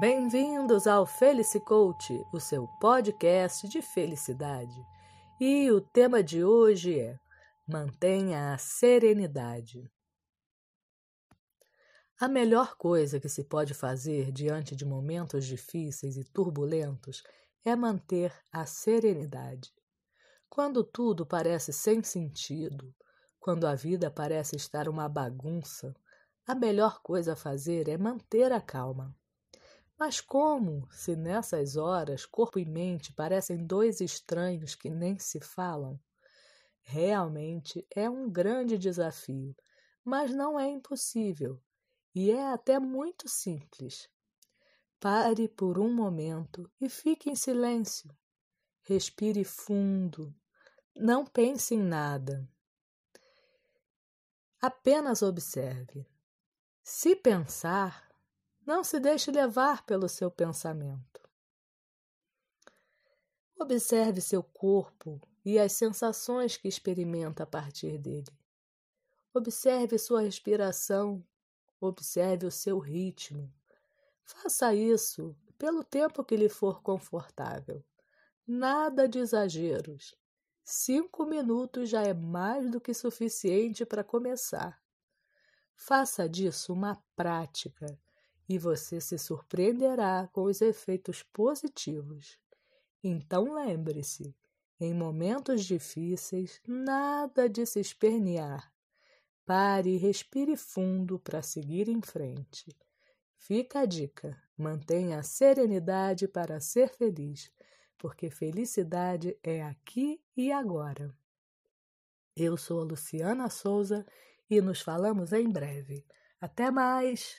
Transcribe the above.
Bem-vindos ao Felice Coach, o seu podcast de felicidade. E o tema de hoje é Mantenha a serenidade. A melhor coisa que se pode fazer diante de momentos difíceis e turbulentos é manter a serenidade. Quando tudo parece sem sentido, quando a vida parece estar uma bagunça, a melhor coisa a fazer é manter a calma. Mas como, se nessas horas corpo e mente parecem dois estranhos que nem se falam? Realmente é um grande desafio, mas não é impossível e é até muito simples. Pare por um momento e fique em silêncio. Respire fundo. Não pense em nada. Apenas observe. Se pensar, não se deixe levar pelo seu pensamento. Observe seu corpo e as sensações que experimenta a partir dele. Observe sua respiração, observe o seu ritmo. Faça isso pelo tempo que lhe for confortável. Nada de exageros. Cinco minutos já é mais do que suficiente para começar. Faça disso uma prática e você se surpreenderá com os efeitos positivos. Então lembre-se: em momentos difíceis, nada de se espernear. Pare e respire fundo para seguir em frente. Fica a dica: mantenha a serenidade para ser feliz porque felicidade é aqui e agora. Eu sou a Luciana Souza e nos falamos em breve. Até mais!